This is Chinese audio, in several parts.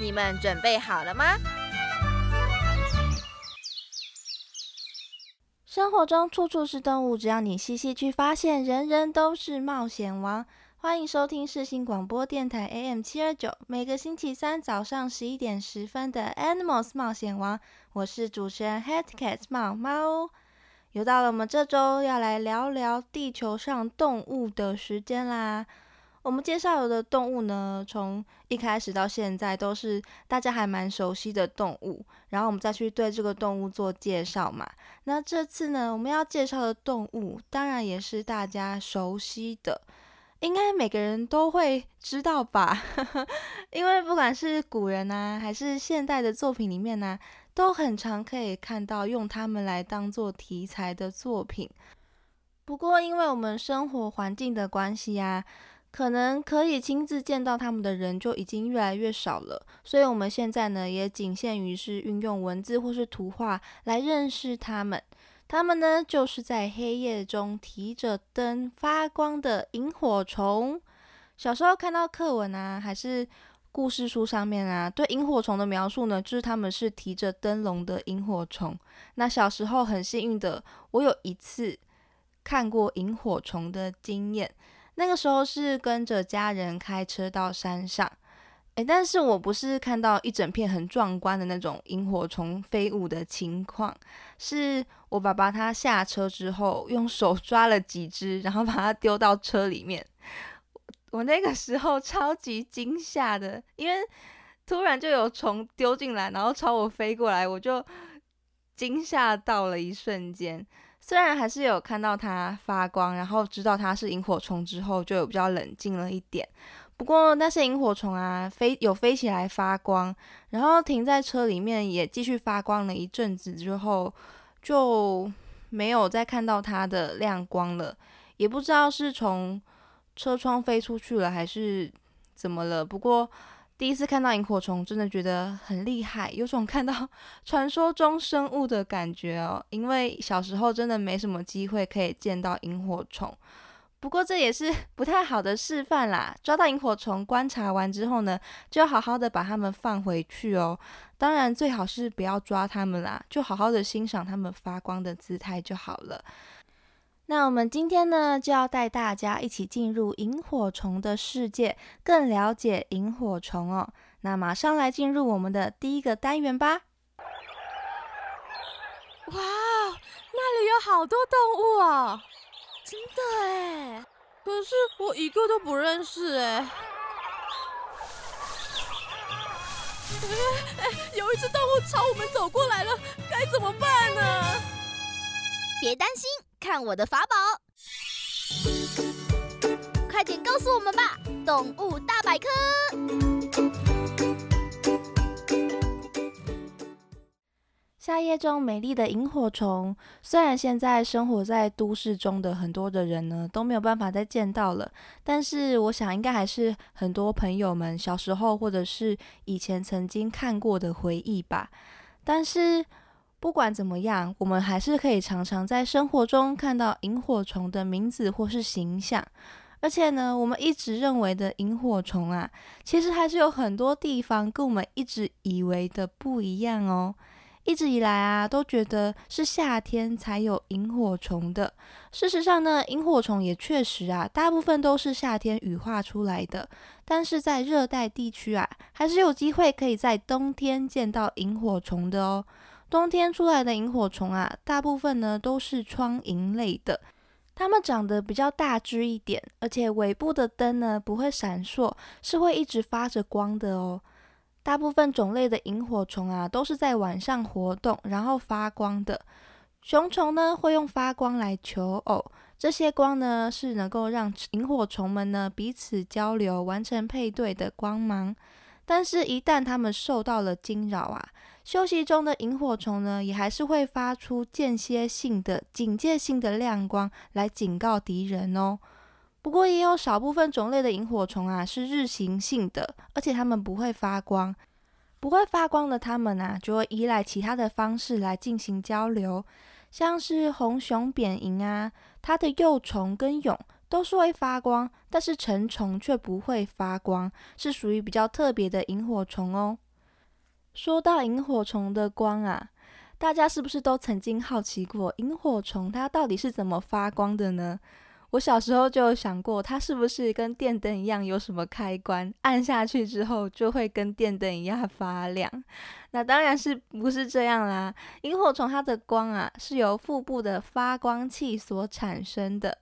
你们准备好了吗？生活中处处是动物，只要你细细去发现，人人都是冒险王。欢迎收听世新广播电台 AM 七二九，每个星期三早上十一点十分的 Animals 冒险王，我是主持人 Head Cat 猫猫。又到了我们这周要来聊聊地球上动物的时间啦。我们介绍的动物呢，从一开始到现在都是大家还蛮熟悉的动物，然后我们再去对这个动物做介绍嘛。那这次呢，我们要介绍的动物，当然也是大家熟悉的，应该每个人都会知道吧？因为不管是古人呐，还是现代的作品里面呢，都很常可以看到用它们来当做题材的作品。不过，因为我们生活环境的关系呀。可能可以亲自见到他们的人就已经越来越少了，所以我们现在呢也仅限于是运用文字或是图画来认识他们。他们呢就是在黑夜中提着灯发光的萤火虫。小时候看到课文啊，还是故事书上面啊，对萤火虫的描述呢，就是他们是提着灯笼的萤火虫。那小时候很幸运的，我有一次看过萤火虫的经验。那个时候是跟着家人开车到山上，诶，但是我不是看到一整片很壮观的那种萤火虫飞舞的情况，是我爸爸他下车之后用手抓了几只，然后把它丢到车里面。我那个时候超级惊吓的，因为突然就有虫丢进来，然后朝我飞过来，我就惊吓到了一瞬间。虽然还是有看到它发光，然后知道它是萤火虫之后，就有比较冷静了一点。不过那些萤火虫啊，飞有飞起来发光，然后停在车里面也继续发光了一阵子之后，就没有再看到它的亮光了。也不知道是从车窗飞出去了，还是怎么了。不过。第一次看到萤火虫，真的觉得很厉害，有种看到 传说中生物的感觉哦。因为小时候真的没什么机会可以见到萤火虫，不过这也是 不太好的示范啦。抓到萤火虫，观察完之后呢，就要好好的把它们放回去哦。当然，最好是不要抓它们啦，就好好的欣赏它们发光的姿态就好了。那我们今天呢，就要带大家一起进入萤火虫的世界，更了解萤火虫哦。那马上来进入我们的第一个单元吧。哇，那里有好多动物哦！真的哎，可是我一个都不认识哎。哎 哎，有一只动物朝我们走过来了，该怎么办呢？别担心。看我的法宝！快点告诉我们吧，动物大百科。夏夜中美丽的萤火虫，虽然现在生活在都市中的很多的人呢都没有办法再见到了，但是我想应该还是很多朋友们小时候或者是以前曾经看过的回忆吧。但是。不管怎么样，我们还是可以常常在生活中看到萤火虫的名字或是形象。而且呢，我们一直认为的萤火虫啊，其实还是有很多地方跟我们一直以为的不一样哦。一直以来啊，都觉得是夏天才有萤火虫的。事实上呢，萤火虫也确实啊，大部分都是夏天羽化出来的。但是在热带地区啊，还是有机会可以在冬天见到萤火虫的哦。冬天出来的萤火虫啊，大部分呢都是窗萤类的，它们长得比较大只一点，而且尾部的灯呢不会闪烁，是会一直发着光的哦。大部分种类的萤火虫啊，都是在晚上活动，然后发光的。雄虫呢会用发光来求偶，这些光呢是能够让萤火虫们呢彼此交流，完成配对的光芒。但是，一旦它们受到了惊扰啊，休息中的萤火虫呢，也还是会发出间歇性的、警戒性的亮光来警告敌人哦。不过，也有少部分种类的萤火虫啊是日行性的，而且它们不会发光。不会发光的它们啊，就会依赖其他的方式来进行交流，像是红熊扁萤啊，它的幼虫跟蛹都是会发光，但是成虫却不会发光，是属于比较特别的萤火虫哦。说到萤火虫的光啊，大家是不是都曾经好奇过萤火虫它到底是怎么发光的呢？我小时候就有想过，它是不是跟电灯一样，有什么开关，按下去之后就会跟电灯一样发亮？那当然是不是这样啦。萤火虫它的光啊，是由腹部的发光器所产生的。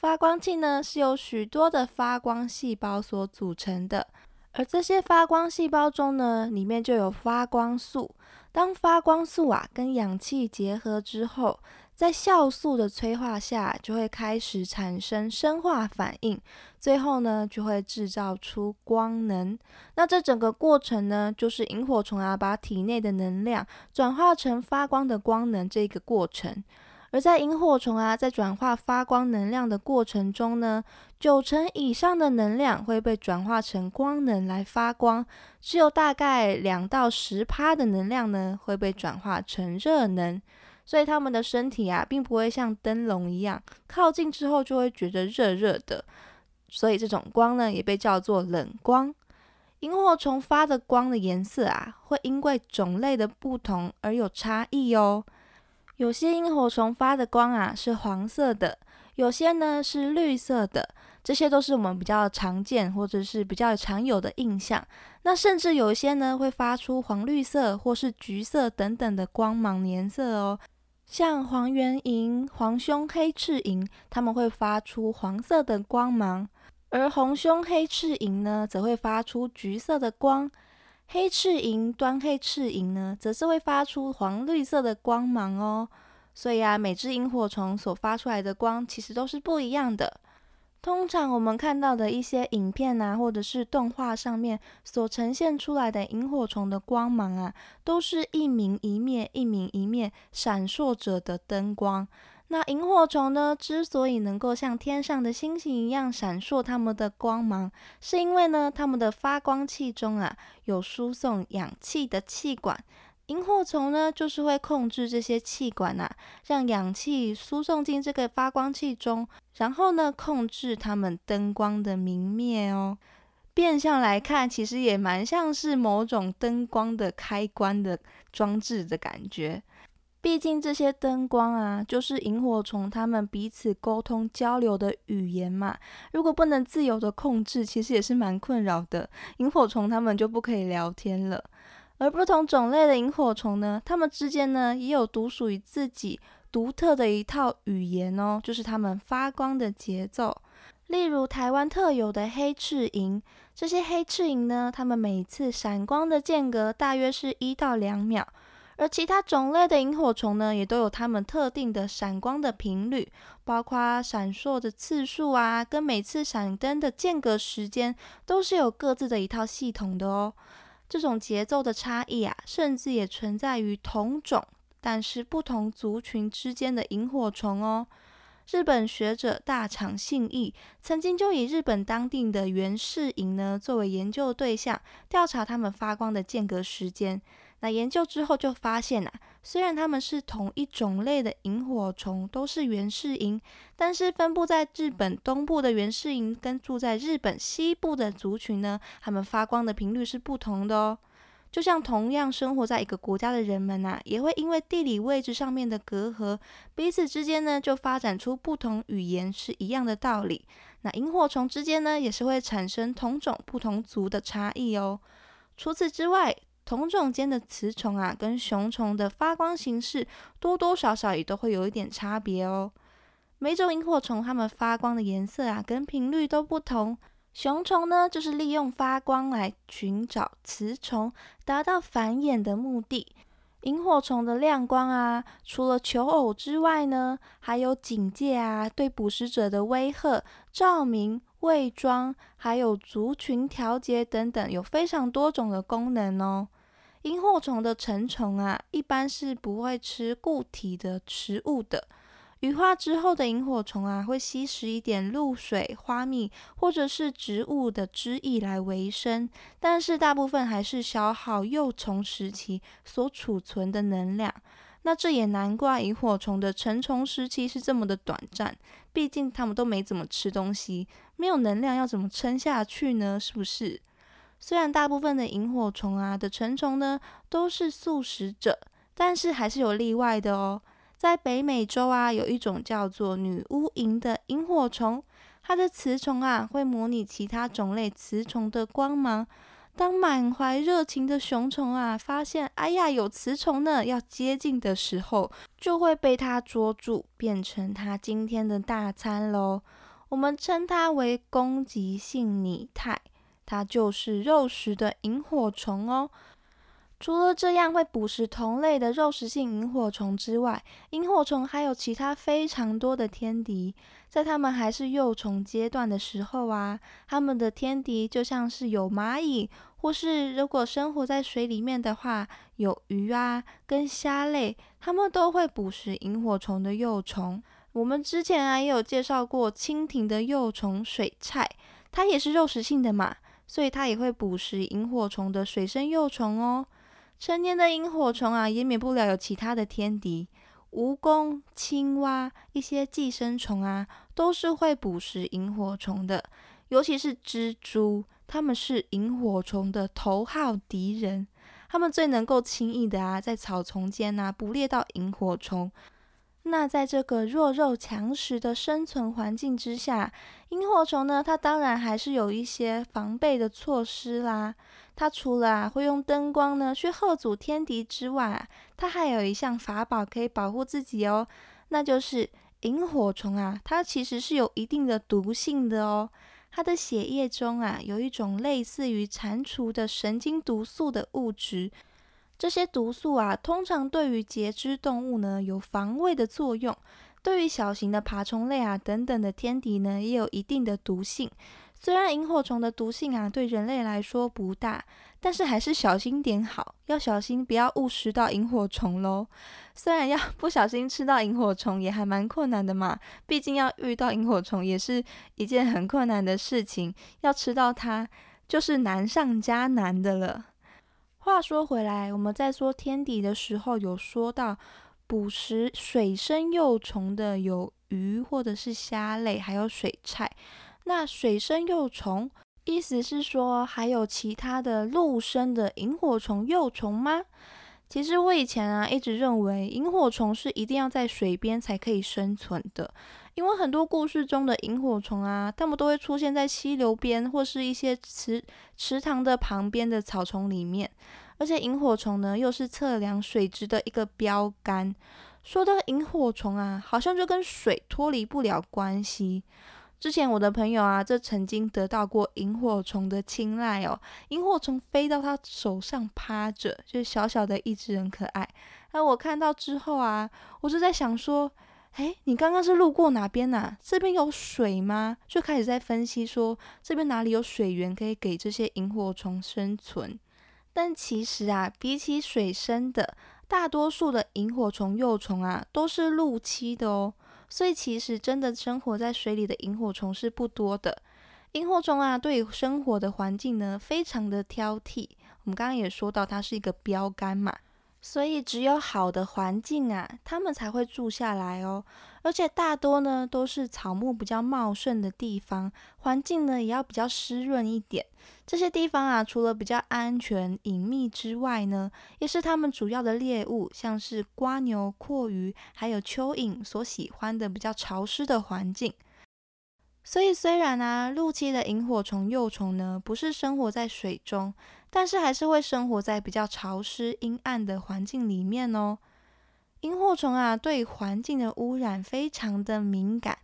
发光器呢，是由许多的发光细胞所组成的，而这些发光细胞中呢，里面就有发光素。当发光素啊跟氧气结合之后，在酵素的催化下，就会开始产生生化反应，最后呢，就会制造出光能。那这整个过程呢，就是萤火虫啊，把体内的能量转化成发光的光能这个过程。而在萤火虫啊，在转化发光能量的过程中呢，九成以上的能量会被转化成光能来发光，只有大概两到十趴的能量呢，会被转化成热能。所以它们的身体啊，并不会像灯笼一样，靠近之后就会觉得热热的。所以这种光呢，也被叫做冷光。萤火虫发的光的颜色啊，会因为种类的不同而有差异哦。有些萤火虫发的光啊是黄色的，有些呢是绿色的，这些都是我们比较常见或者是比较常有的印象。那甚至有些呢会发出黄绿色或是橘色等等的光芒颜色哦。像黄圆萤、黄胸黑翅萤，它们会发出黄色的光芒；而红胸黑翅萤呢，则会发出橘色的光。黑翅萤、端黑翅萤呢，则是会发出黄绿色的光芒哦。所以啊，每只萤火虫所发出来的光，其实都是不一样的。通常我们看到的一些影片啊，或者是动画上面所呈现出来的萤火虫的光芒啊，都是一明一灭、一明一灭闪烁着的灯光。那萤火虫呢，之所以能够像天上的星星一样闪烁它们的光芒，是因为呢，它们的发光器中啊，有输送氧气的气管。萤火虫呢，就是会控制这些气管呐，让氧气输送进这个发光器中，然后呢，控制它们灯光的明灭哦。变相来看，其实也蛮像是某种灯光的开关的装置的感觉。毕竟这些灯光啊，就是萤火虫它们彼此沟通交流的语言嘛。如果不能自由的控制，其实也是蛮困扰的。萤火虫它们就不可以聊天了。而不同种类的萤火虫呢，它们之间呢也有独属于自己独特的一套语言哦，就是它们发光的节奏。例如台湾特有的黑翅萤，这些黑翅萤呢，它们每次闪光的间隔大约是一到两秒。而其他种类的萤火虫呢，也都有它们特定的闪光的频率，包括闪烁的次数啊，跟每次闪灯的间隔时间，都是有各自的一套系统的哦。这种节奏的差异啊，甚至也存在于同种但是不同族群之间的萤火虫哦。日本学者大场信义曾经就以日本当地的原氏萤呢作为研究对象，调查它们发光的间隔时间。那研究之后就发现啊，虽然它们是同一种类的萤火虫，都是原氏萤，但是分布在日本东部的原氏萤跟住在日本西部的族群呢，它们发光的频率是不同的哦。就像同样生活在一个国家的人们呐，也会因为地理位置上面的隔阂，彼此之间呢就发展出不同语言是一样的道理。那萤火虫之间呢，也是会产生同种不同族的差异哦。除此之外，同种间的雌虫啊，跟雄虫的发光形式多多少少也都会有一点差别哦。每种萤火虫它们发光的颜色啊，跟频率都不同。雄虫呢，就是利用发光来寻找雌虫，达到繁衍的目的。萤火虫的亮光啊，除了求偶之外呢，还有警戒啊，对捕食者的威吓、照明、伪装，还有族群调节等等，有非常多种的功能哦。萤火虫的成虫啊，一般是不会吃固体的食物的。羽化之后的萤火虫啊，会吸食一点露水、花蜜或者是植物的汁液来维生，但是大部分还是消耗幼虫时期所储存的能量。那这也难怪萤火虫的成虫时期是这么的短暂，毕竟它们都没怎么吃东西，没有能量要怎么撑下去呢？是不是？虽然大部分的萤火虫啊的成虫呢都是素食者，但是还是有例外的哦。在北美洲啊，有一种叫做女巫萤的萤火虫，它的雌虫啊会模拟其他种类雌虫的光芒。当满怀热情的雄虫啊发现哎呀有雌虫呢要接近的时候，就会被它捉住，变成它今天的大餐喽。我们称它为攻击性拟态，它就是肉食的萤火虫哦。除了这样会捕食同类的肉食性萤火虫之外，萤火虫还有其他非常多的天敌。在它们还是幼虫阶段的时候啊，它们的天敌就像是有蚂蚁，或是如果生活在水里面的话，有鱼啊跟虾类，它们都会捕食萤火虫的幼虫。我们之前啊也有介绍过蜻蜓的幼虫水菜，它也是肉食性的嘛，所以它也会捕食萤火虫的水生幼虫哦。成年的萤火虫啊，也免不了有其他的天敌，蜈蚣、青蛙、一些寄生虫啊，都是会捕食萤火虫的。尤其是蜘蛛，它们是萤火虫的头号敌人。它们最能够轻易的啊，在草丛间啊捕猎到萤火虫。那在这个弱肉强食的生存环境之下，萤火虫呢，它当然还是有一些防备的措施啦。它除了啊会用灯光呢去吓阻天敌之外，它还有一项法宝可以保护自己哦，那就是萤火虫啊，它其实是有一定的毒性的哦。它的血液中啊有一种类似于蟾蜍的神经毒素的物质，这些毒素啊通常对于节肢动物呢有防卫的作用，对于小型的爬虫类啊等等的天敌呢也有一定的毒性。虽然萤火虫的毒性啊对人类来说不大，但是还是小心点好，要小心不要误食到萤火虫喽。虽然要 不小心吃到萤火虫也还蛮困难的嘛，毕竟要遇到萤火虫也是一件很困难的事情，要吃到它就是难上加难的了。话说回来，我们在说天敌的时候，有说到捕食水生幼虫的有鱼或者是虾类，还有水菜。那水生幼虫，意思是说还有其他的陆生的萤火虫幼虫吗？其实我以前啊一直认为萤火虫是一定要在水边才可以生存的，因为很多故事中的萤火虫啊，它们都会出现在溪流边或是一些池池塘的旁边的草丛里面，而且萤火虫呢又是测量水质的一个标杆。说到萤火虫啊，好像就跟水脱离不了关系。之前我的朋友啊，这曾经得到过萤火虫的青睐哦。萤火虫飞到他手上趴着，就小小的一只很可爱。那我看到之后啊，我就在想说，哎，你刚刚是路过哪边呐？这边有水吗？就开始在分析说，这边哪里有水源可以给这些萤火虫生存。但其实啊，比起水生的，大多数的萤火虫幼虫啊，都是陆栖的哦。所以其实真的生活在水里的萤火虫是不多的。萤火虫啊，对生活的环境呢，非常的挑剔。我们刚刚也说到，它是一个标杆嘛。所以只有好的环境啊，它们才会住下来哦。而且大多呢都是草木比较茂盛的地方，环境呢也要比较湿润一点。这些地方啊，除了比较安全隐秘之外呢，也是它们主要的猎物，像是瓜牛、阔鱼还有蚯蚓所喜欢的比较潮湿的环境。所以虽然啊，陆栖的萤火虫幼虫呢不是生活在水中。但是还是会生活在比较潮湿、阴暗的环境里面哦。萤火虫啊，对环境的污染非常的敏感，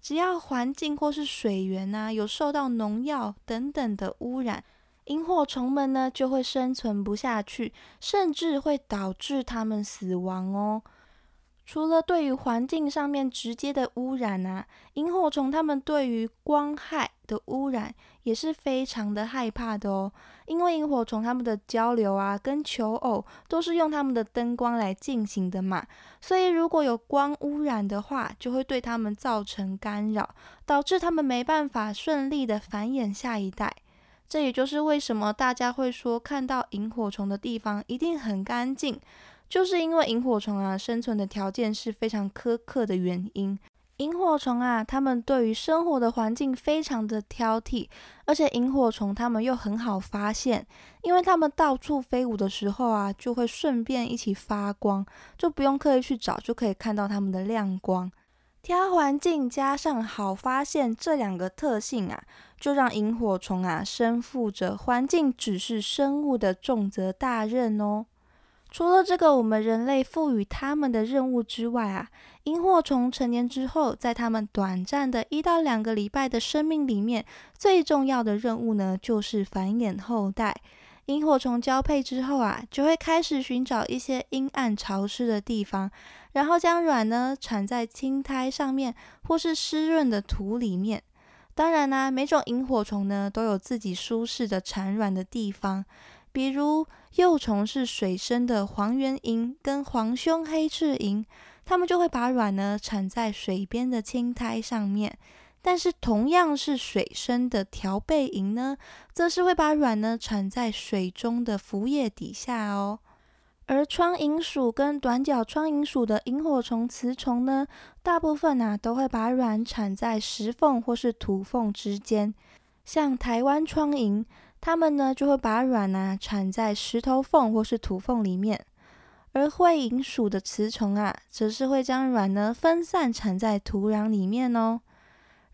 只要环境或是水源啊有受到农药等等的污染，萤火虫们呢就会生存不下去，甚至会导致它们死亡哦。除了对于环境上面直接的污染啊，萤火虫它们对于光害的污染也是非常的害怕的哦。因为萤火虫它们的交流啊，跟求偶都是用它们的灯光来进行的嘛，所以如果有光污染的话，就会对它们造成干扰，导致它们没办法顺利的繁衍下一代。这也就是为什么大家会说看到萤火虫的地方一定很干净。就是因为萤火虫啊，生存的条件是非常苛刻的原因。萤火虫啊，它们对于生活的环境非常的挑剔，而且萤火虫它们又很好发现，因为它们到处飞舞的时候啊，就会顺便一起发光，就不用刻意去找，就可以看到它们的亮光。挑环境加上好发现这两个特性啊，就让萤火虫啊身负着环境只是生物的重责大任哦。除了这个我们人类赋予他们的任务之外啊，萤火虫成年之后，在它们短暂的一到两个礼拜的生命里面，最重要的任务呢，就是繁衍后代。萤火虫交配之后啊，就会开始寻找一些阴暗潮湿的地方，然后将卵呢产在青苔上面，或是湿润的土里面。当然啦，每种萤火虫呢，都有自己舒适的产卵的地方。比如幼虫是水生的黄缘萤跟黄胸黑翅萤，它们就会把卵呢产在水边的青苔上面。但是同样是水生的条背萤呢，则是会把卵呢产在水中的浮叶底下哦。而窗萤属跟短角窗萤属的萤火虫雌虫呢，大部分啊都会把卵产在石缝或是土缝之间，像台湾窗萤。它们呢就会把卵呢产在石头缝或是土缝里面，而会蝇属的雌虫啊，则是会将卵呢分散产在土壤里面哦。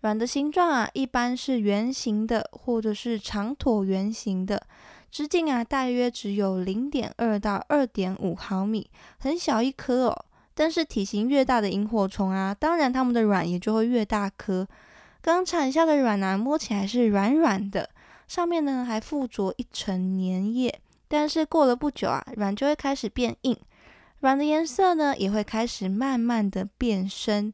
卵的形状啊，一般是圆形的或者是长椭圆形的，直径啊大约只有零点二到二点五毫米，很小一颗哦。但是体型越大的萤火虫啊，当然它们的卵也就会越大颗。刚产下的卵呢，摸起来是软软的。上面呢还附着一层粘液，但是过了不久啊，卵就会开始变硬，卵的颜色呢也会开始慢慢的变深。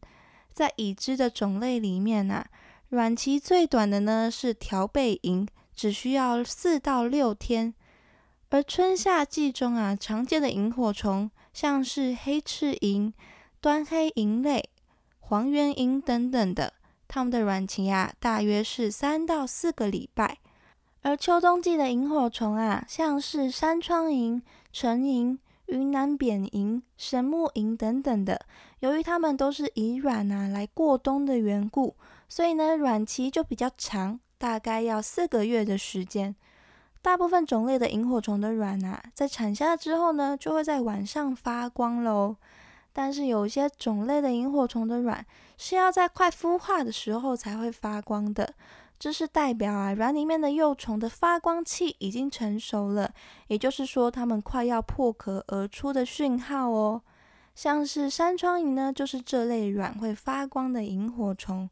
在已知的种类里面啊，卵期最短的呢是条背萤，只需要四到六天。而春夏季中啊，常见的萤火虫像是黑翅萤、端黑萤类、黄缘萤等等的，它们的卵期啊大约是三到四个礼拜。而秋冬季的萤火虫啊，像是山窗萤、晨萤、云南扁萤、神木萤等等的，由于它们都是以卵啊来过冬的缘故，所以呢卵期就比较长，大概要四个月的时间。大部分种类的萤火虫的卵啊，在产下之后呢，就会在晚上发光喽。但是有些种类的萤火虫的卵是要在快孵化的时候才会发光的。这是代表啊，卵里面的幼虫的发光器已经成熟了，也就是说，它们快要破壳而出的讯号哦。像是山窗萤呢，就是这类卵会发光的萤火虫。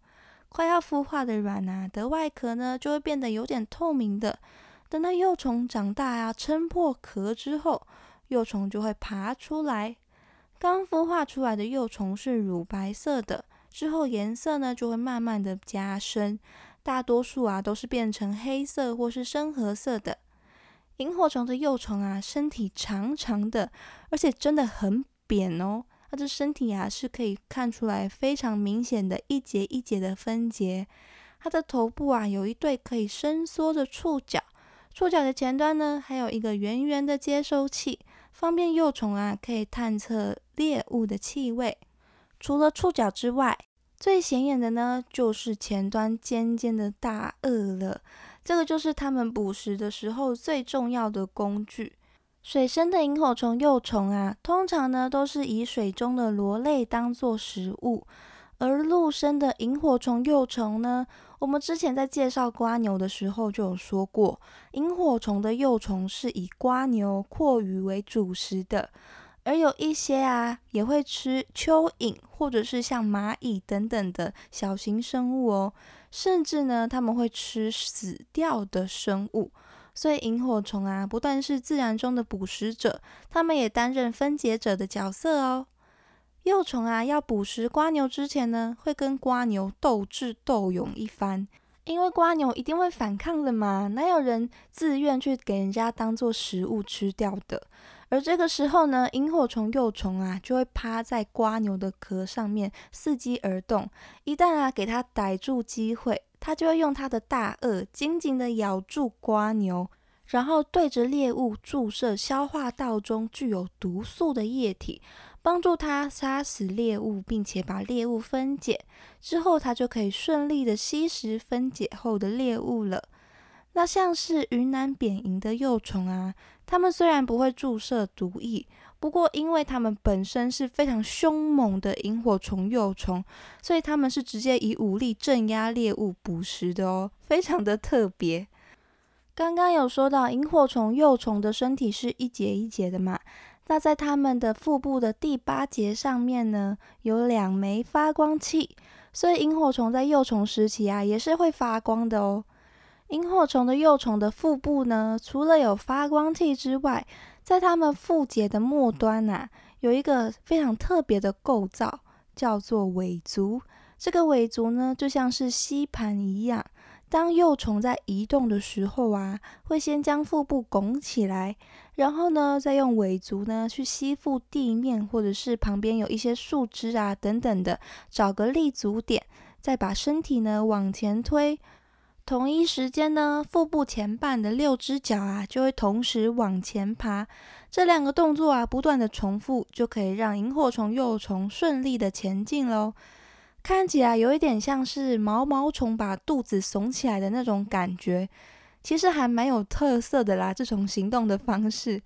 快要孵化的卵啊，的外壳呢就会变得有点透明的。等到幼虫长大啊，撑破壳之后，幼虫就会爬出来。刚孵化出来的幼虫是乳白色的，之后颜色呢就会慢慢的加深。大多数啊都是变成黑色或是深褐色的。萤火虫的幼虫啊，身体长长的，而且真的很扁哦。它的身体啊是可以看出来非常明显的一节一节的分节。它的头部啊有一对可以伸缩的触角，触角的前端呢还有一个圆圆的接收器，方便幼虫啊可以探测猎物的气味。除了触角之外，最显眼的呢，就是前端尖尖的大颚了。这个就是它们捕食的时候最重要的工具。水生的萤火虫幼虫啊，通常呢都是以水中的螺类当做食物。而陆生的萤火虫幼虫呢，我们之前在介绍瓜牛的时候就有说过，萤火虫的幼虫是以瓜牛、阔鱼为主食的。而有一些啊，也会吃蚯蚓，或者是像蚂蚁等等的小型生物哦。甚至呢，他们会吃死掉的生物。所以，萤火虫啊，不但是自然中的捕食者，他们也担任分解者的角色哦。幼虫啊要捕食瓜牛之前呢，会跟瓜牛斗智斗勇一番，因为瓜牛一定会反抗的嘛，哪有人自愿去给人家当做食物吃掉的？而这个时候呢，萤火虫幼虫啊就会趴在瓜牛的壳上面伺机而动。一旦啊给它逮住机会，它就会用它的大颚紧紧的咬住瓜牛，然后对着猎物注射消化道中具有毒素的液体，帮助它杀死猎物，并且把猎物分解。之后它就可以顺利的吸食分解后的猎物了。那像是云南扁蝇的幼虫啊。它们虽然不会注射毒液，不过因为它们本身是非常凶猛的萤火虫幼虫，所以它们是直接以武力镇压猎物捕食的哦，非常的特别。刚刚有说到萤火虫幼虫的身体是一节一节的嘛，那在它们的腹部的第八节上面呢，有两枚发光器，所以萤火虫在幼虫时期啊也是会发光的哦。萤火虫的幼虫的腹部呢，除了有发光器之外，在它们腹节的末端呐，有一个非常特别的构造，叫做尾足。这个尾足呢，就像是吸盘一样，当幼虫在移动的时候啊，会先将腹部拱起来，然后呢，再用尾足呢去吸附地面，或者是旁边有一些树枝啊等等的，找个立足点，再把身体呢往前推。同一时间呢，腹部前半的六只脚啊，就会同时往前爬。这两个动作啊，不断的重复，就可以让萤火虫幼虫顺利的前进喽。看起来有一点像是毛毛虫把肚子耸起来的那种感觉，其实还蛮有特色的啦。这种行动的方式，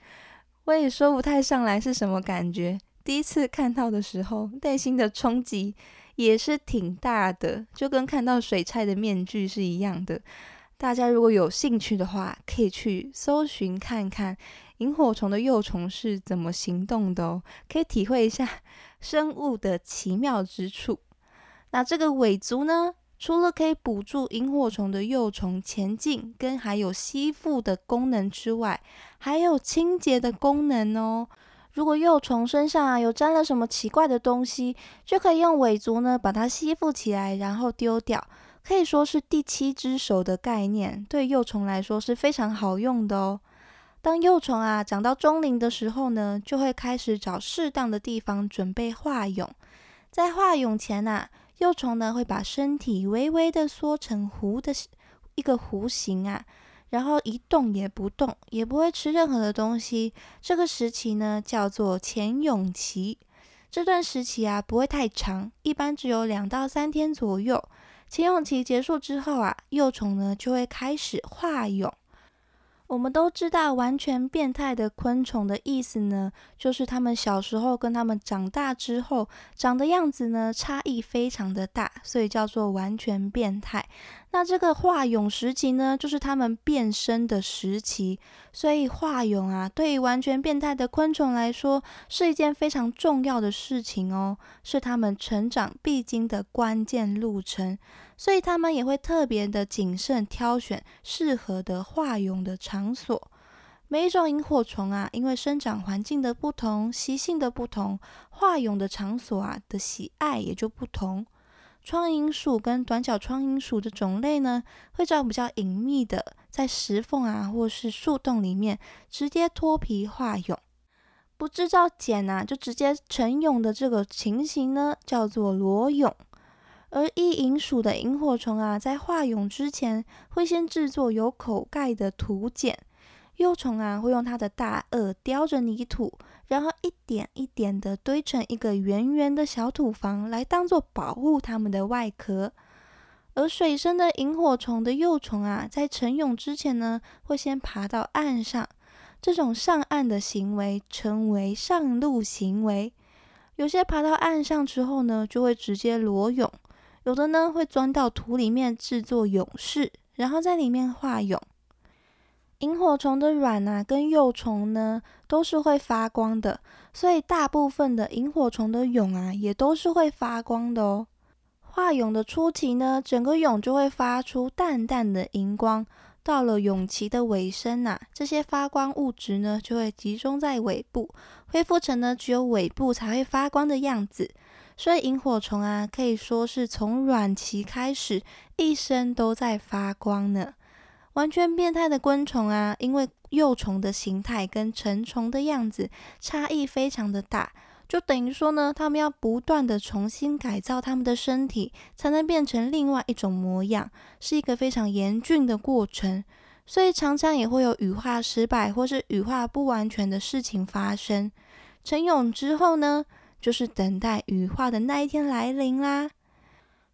我也说不太上来是什么感觉。第一次看到的时候，内心的冲击。也是挺大的，就跟看到水菜的面具是一样的。大家如果有兴趣的话，可以去搜寻看看萤火虫的幼虫是怎么行动的哦，可以体会一下生物的奇妙之处。那这个尾足呢，除了可以补助萤火虫的幼虫前进，跟还有吸附的功能之外，还有清洁的功能哦。如果幼虫身上啊有沾了什么奇怪的东西，就可以用尾足呢把它吸附起来，然后丢掉，可以说是第七只手的概念，对幼虫来说是非常好用的哦。当幼虫啊长到中龄的时候呢，就会开始找适当的地方准备化蛹。在化蛹前呐，幼虫呢会把身体微微的缩成弧的一个弧形啊。然后一动也不动，也不会吃任何的东西。这个时期呢，叫做潜泳期。这段时期啊，不会太长，一般只有两到三天左右。潜泳期结束之后啊，幼虫呢就会开始化蛹。我们都知道，完全变态的昆虫的意思呢，就是它们小时候跟它们长大之后长的样子呢，差异非常的大，所以叫做完全变态。那这个化蛹时期呢，就是它们变身的时期。所以化蛹啊，对于完全变态的昆虫来说，是一件非常重要的事情哦，是它们成长必经的关键路程。所以他们也会特别的谨慎挑选适合的化蛹的场所。每一种萤火虫啊，因为生长环境的不同、习性的不同，化蛹的场所啊的喜爱也就不同。窗蝇属跟短角窗蝇属的种类呢，会找比较隐秘的，在石缝啊或是树洞里面直接脱皮化蛹，不制造茧啊就直接成蛹的这个情形呢，叫做裸蛹。而一蝇属的萤火虫啊，在化蛹之前，会先制作有口盖的土茧。幼虫啊，会用它的大颚叼着泥土，然后一点一点的堆成一个圆圆的小土房，来当做保护它们的外壳。而水生的萤火虫的幼虫啊，在成蛹之前呢，会先爬到岸上。这种上岸的行为称为上陆行为。有些爬到岸上之后呢，就会直接裸泳。有的呢会钻到土里面制作蛹室，然后在里面化蛹。萤火虫的卵啊跟幼虫呢都是会发光的，所以大部分的萤火虫的蛹啊也都是会发光的哦。化蛹的初期呢，整个蛹就会发出淡淡的荧光，到了蛹期的尾声呐，这些发光物质呢就会集中在尾部，恢复成呢只有尾部才会发光的样子。所以萤火虫啊，可以说是从卵期开始，一生都在发光呢。完全变态的昆虫啊，因为幼虫的形态跟成虫的样子差异非常的大，就等于说呢，它们要不断的重新改造它们的身体，才能变成另外一种模样，是一个非常严峻的过程。所以常常也会有羽化失败或是羽化不完全的事情发生。成蛹之后呢？就是等待羽化的那一天来临啦。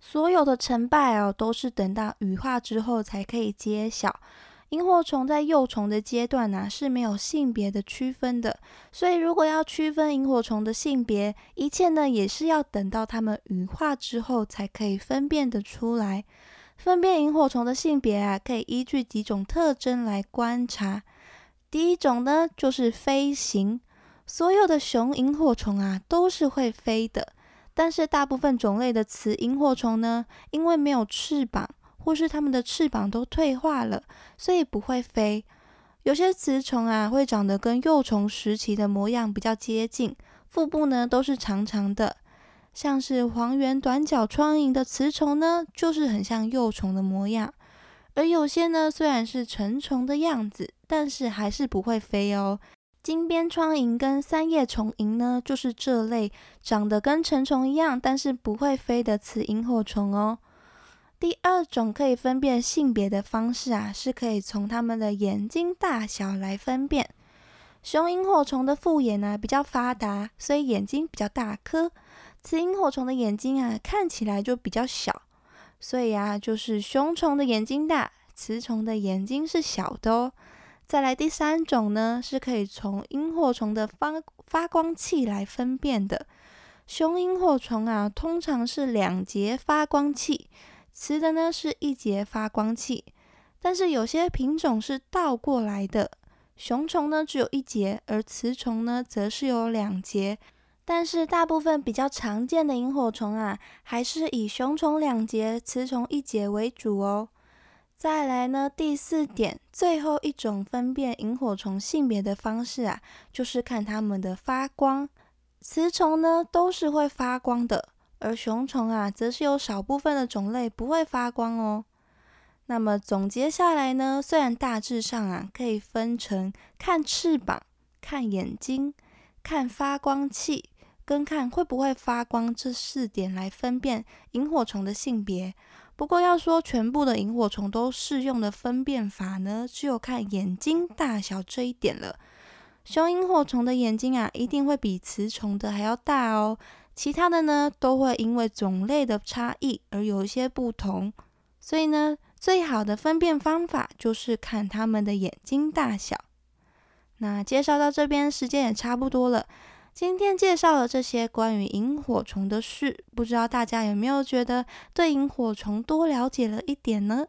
所有的成败哦，都是等到羽化之后才可以揭晓。萤火虫在幼虫的阶段呢是没有性别的区分的，所以如果要区分萤火虫的性别，一切呢也是要等到它们羽化之后才可以分辨得出来。分辨萤火虫的性别啊，可以依据几种特征来观察。第一种呢，就是飞行。所有的雄萤火虫啊都是会飞的，但是大部分种类的雌萤火虫呢，因为没有翅膀，或是它们的翅膀都退化了，所以不会飞。有些雌虫啊会长得跟幼虫时期的模样比较接近，腹部呢都是长长的，像是黄缘短角窗萤的雌虫呢，就是很像幼虫的模样。而有些呢虽然是成虫的样子，但是还是不会飞哦。金边窗萤跟三叶虫萤呢，就是这类长得跟成虫一样，但是不会飞的雌萤火虫哦。第二种可以分辨性别的方式啊，是可以从它们的眼睛大小来分辨。雄萤火虫的复眼呢比较发达，所以眼睛比较大颗。雌萤火虫的眼睛啊看起来就比较小，所以啊就是雄虫的眼睛大，雌虫的眼睛是小的哦。再来第三种呢，是可以从萤火虫的发发光器来分辨的。雄萤火虫啊，通常是两节发光器，雌的呢是一节发光器。但是有些品种是倒过来的，雄虫呢只有一节，而雌虫呢则是有两节。但是大部分比较常见的萤火虫啊，还是以雄虫两节、雌虫一节为主哦。再来呢，第四点，最后一种分辨萤火虫性别的方式啊，就是看它们的发光。雌虫呢都是会发光的，而雄虫啊，则是有少部分的种类不会发光哦。那么总结下来呢，虽然大致上啊可以分成看翅膀、看眼睛、看发光器跟看会不会发光这四点来分辨萤火虫的性别。不过要说全部的萤火虫都适用的分辨法呢，只有看眼睛大小这一点了。雄萤火虫的眼睛啊，一定会比雌虫的还要大哦。其他的呢，都会因为种类的差异而有一些不同。所以呢，最好的分辨方法就是看它们的眼睛大小。那介绍到这边，时间也差不多了。今天介绍了这些关于萤火虫的事，不知道大家有没有觉得对萤火虫多了解了一点呢？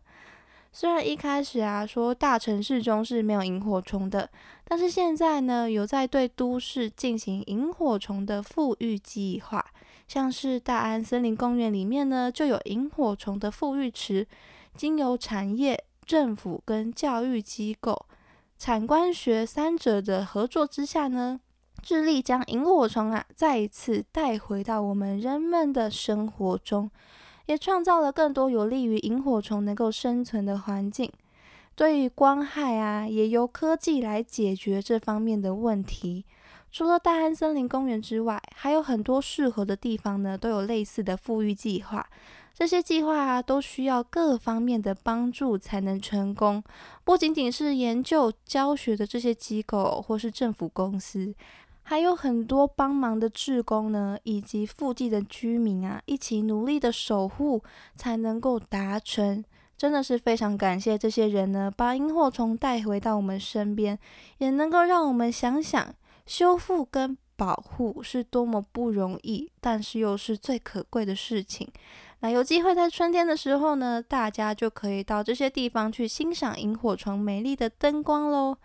虽然一开始啊说大城市中是没有萤火虫的，但是现在呢有在对都市进行萤火虫的富裕计划，像是大安森林公园里面呢就有萤火虫的富裕池，经由产业、政府跟教育机构、产官学三者的合作之下呢。致力将萤火虫啊再一次带回到我们人们的生活中，也创造了更多有利于萤火虫能够生存的环境。对于光害啊，也由科技来解决这方面的问题。除了大安森林公园之外，还有很多适合的地方呢，都有类似的富裕计划。这些计划啊，都需要各方面的帮助才能成功，不仅仅是研究教学的这些机构或是政府公司。还有很多帮忙的志工呢，以及附近的居民啊，一起努力的守护，才能够达成。真的是非常感谢这些人呢，把萤火虫带回到我们身边，也能够让我们想想，修复跟保护是多么不容易，但是又是最可贵的事情。那有机会在春天的时候呢，大家就可以到这些地方去欣赏萤火虫美丽的灯光喽。